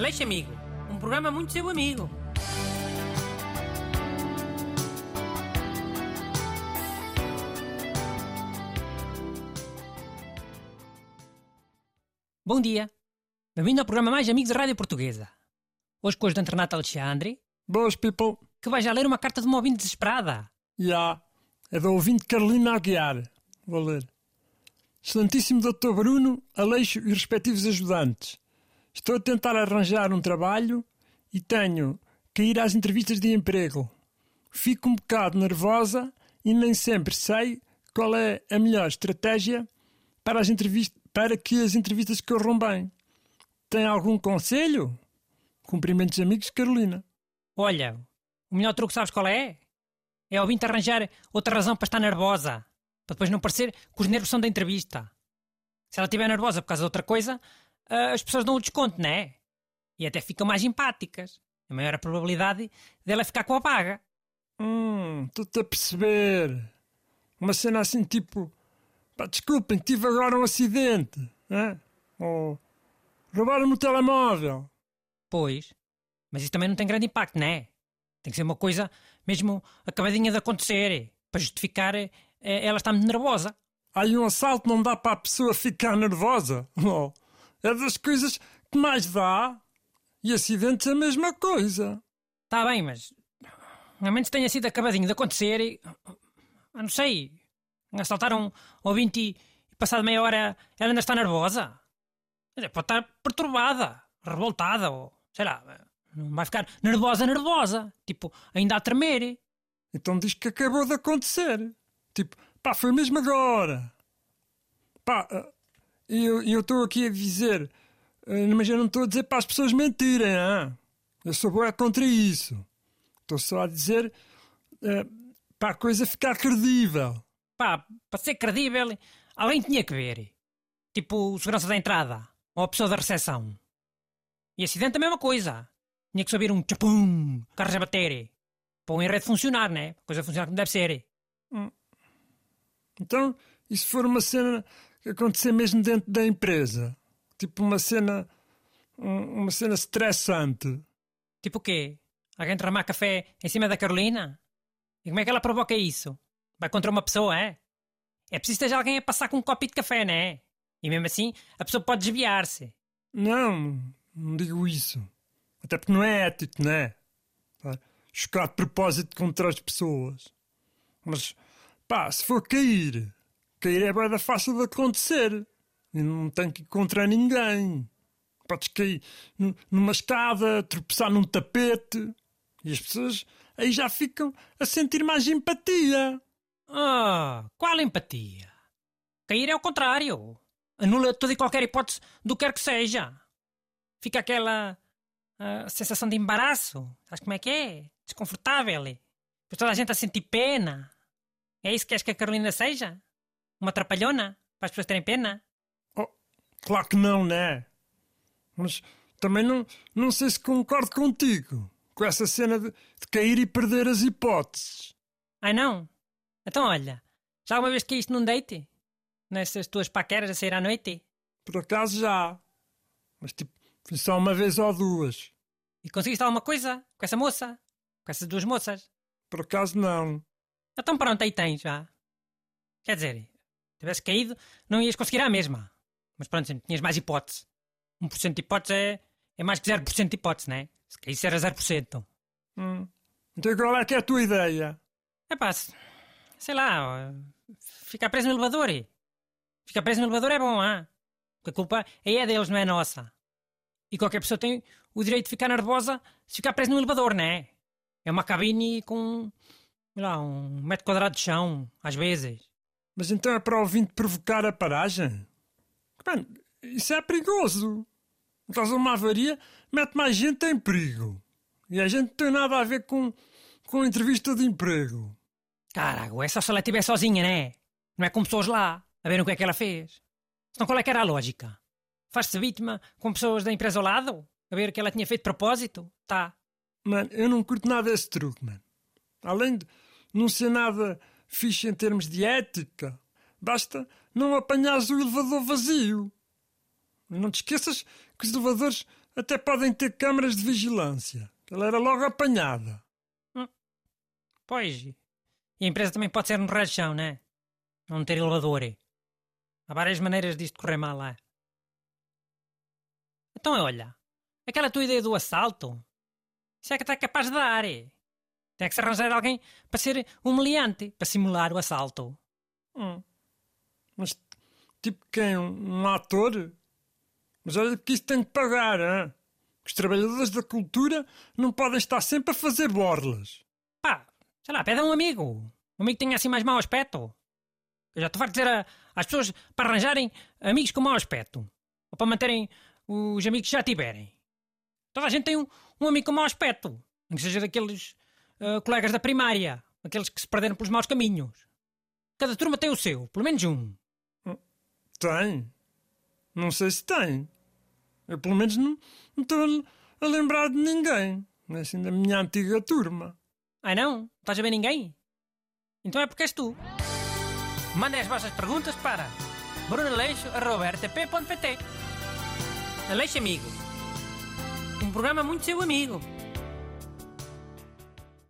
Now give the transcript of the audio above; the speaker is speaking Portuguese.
Aleixo Amigo, um programa muito seu amigo. Bom dia. Bem-vindo ao programa Mais Amigos da Rádio Portuguesa. Hoje com o ajudante Renato Alexandre, Boas, people. que vai já ler uma carta de uma ouvinte desesperada. Já. É da ouvinte Carolina Aguiar. Vou ler. Excelentíssimo Dr. Bruno, Aleixo e respectivos ajudantes. Estou a tentar arranjar um trabalho e tenho que ir às entrevistas de emprego. Fico um bocado nervosa e nem sempre sei qual é a melhor estratégia para, as para que as entrevistas corram bem. Tem algum conselho? Cumprimentos amigos, Carolina. Olha, o melhor truque sabes qual é? É a ouvinte arranjar outra razão para estar nervosa. Para depois não parecer que os nervos são da entrevista. Se ela estiver nervosa por causa de outra coisa, as pessoas dão o desconto, não é? E até ficam mais empáticas. É maior a probabilidade dela ficar com a paga. Hum, estou-te a perceber. Uma cena assim tipo. Pá, desculpem, tive agora um acidente. Né? Ou. Roubaram-me o telemóvel. Pois. Mas isso também não tem grande impacto, não é? Tem que ser uma coisa mesmo acabadinha de acontecer. Para justificar eh, ela está muito nervosa. Aí um assalto não dá para a pessoa ficar nervosa. Oh, é das coisas que mais dá. E acidentes é a mesma coisa. Está bem, mas. A menos tenha sido acabadinho de acontecer e. Eu não sei. Assaltaram um ouvinte e, e passado meia hora ela ainda está nervosa. Pode estar perturbada, revoltada ou. sei lá. Não vai ficar nervosa, nervosa. Tipo, ainda a tremer. Então diz que acabou de acontecer. Tipo, pá, foi mesmo agora. Pá, eh, e eu estou aqui a dizer, eh, mas eu não estou a dizer para as pessoas mentirem, ah? Eu sou boa contra isso. Estou só a dizer eh, para a coisa ficar credível. Pá, para ser credível, alguém tinha que ver. Tipo, o segurança da entrada. Ou a pessoa da recepção. E acidente a mesma coisa. Tinha que saber um tchapum, carros a bater. Para o enredo funcionar, né? A coisa funcionar como deve ser. Então, e se for uma cena que acontecer mesmo dentro da empresa? Tipo uma cena. um- uma cena estressante. Tipo o quê? Alguém derramar café em cima da Carolina? E como é que ela provoca isso? Vai contra uma pessoa, é? É preciso ter alguém a passar com um copo de café, não é? E mesmo assim, a pessoa pode desviar-se. Não, não digo isso. Até porque não é ético, não é? Chocar de propósito contra as pessoas. Mas, pá, se for cair, cair é bem fácil de acontecer. E não tem que ir contra ninguém. Podes cair nu- numa escada, tropeçar num tapete. E as pessoas aí já ficam a sentir mais empatia. Ah, qual empatia? Cair é o contrário. Anula toda e qualquer hipótese do que quer que seja. Fica aquela ah, sensação de embaraço. Sabes como é que é? Desconfortável. Depois toda a gente a sentir pena. É isso que queres que a Carolina seja? Uma trapalhona? Para as pessoas terem pena? Oh, claro que não, né? Mas também não, não sei se concordo contigo com essa cena de, de cair e perder as hipóteses. Ai não? Então olha, já alguma vez caíste num date? Nessas tuas paqueras a sair à noite? Por acaso já. Mas tipo, foi só uma vez ou duas. E conseguiste alguma coisa com essa moça? Com essas duas moças? Por acaso não. Então pronto, aí tens já. Quer dizer, tivesse caído, não ias conseguir a mesma. Mas pronto, sempre tinhas mais hipótese. 1% de hipótese é, é mais que 0% de hipótese, não é? Se caísse era 0%. Hum. Então qual é que é a tua ideia? É pá, se- sei lá, ficar preso no elevador. Ficar preso no elevador é bom, ah? Porque a culpa aí é deles, não é nossa. E qualquer pessoa tem o direito de ficar nervosa se ficar preso no elevador, não é? É uma cabine com, sei lá, um metro quadrado de chão, às vezes. Mas então é para o ouvinte provocar a paragem? Mano, isso é perigoso. Caso uma avaria, mete mais gente em perigo. E a gente não tem nada a ver com, com entrevista de emprego. Caraca, é só se ela estiver sozinha, né? Não é com pessoas lá, a ver o que é que ela fez. Então qual é que era a lógica? Faz-se vítima com pessoas da empresa ao lado? A ver o que ela tinha feito de propósito? Tá. Mano, eu não curto nada esse truque, mano. Além de não ser nada fixe em termos de ética, basta não apanhares o elevador vazio. Não te esqueças que os elevadores até podem ter câmaras de vigilância. Ela era logo apanhada. Pois. E a empresa também pode ser um rachão, né? Não ter elevador. Há várias maneiras disto correr mal lá. Então, olha. Aquela tua ideia do assalto. Isso é que está capaz de dar. Tem que se arranjar alguém para ser humilhante, para simular o assalto. Hum. Mas, tipo quem? Um, um ator? Mas olha que isso tem que pagar, hein? Os trabalhadores da cultura não podem estar sempre a fazer borlas. Pá, sei lá, pede a um amigo. Um amigo que tenha assim mais mau aspecto. Eu já estou farto de dizer a- às pessoas para arranjarem amigos com mau aspecto. Ou para manterem os amigos que já tiverem. Toda a gente tem um, um amigo com mau aspecto. Nem que seja daqueles ah, colegas da primária. Aqueles que se perderam pelos maus caminhos. Cada turma tem o seu, pelo menos um. Tem. Não sei se tem. Eu, pelo menos, não não estou a, lembrar de ninguém. Assim, da minha antiga turma. Ai não? Não estás a ver ninguém? Então é porque és tu. Mandem as vossas perguntas para brunaleixo.rtp.pt Aleixo Amigo. Um programa muito seu amigo.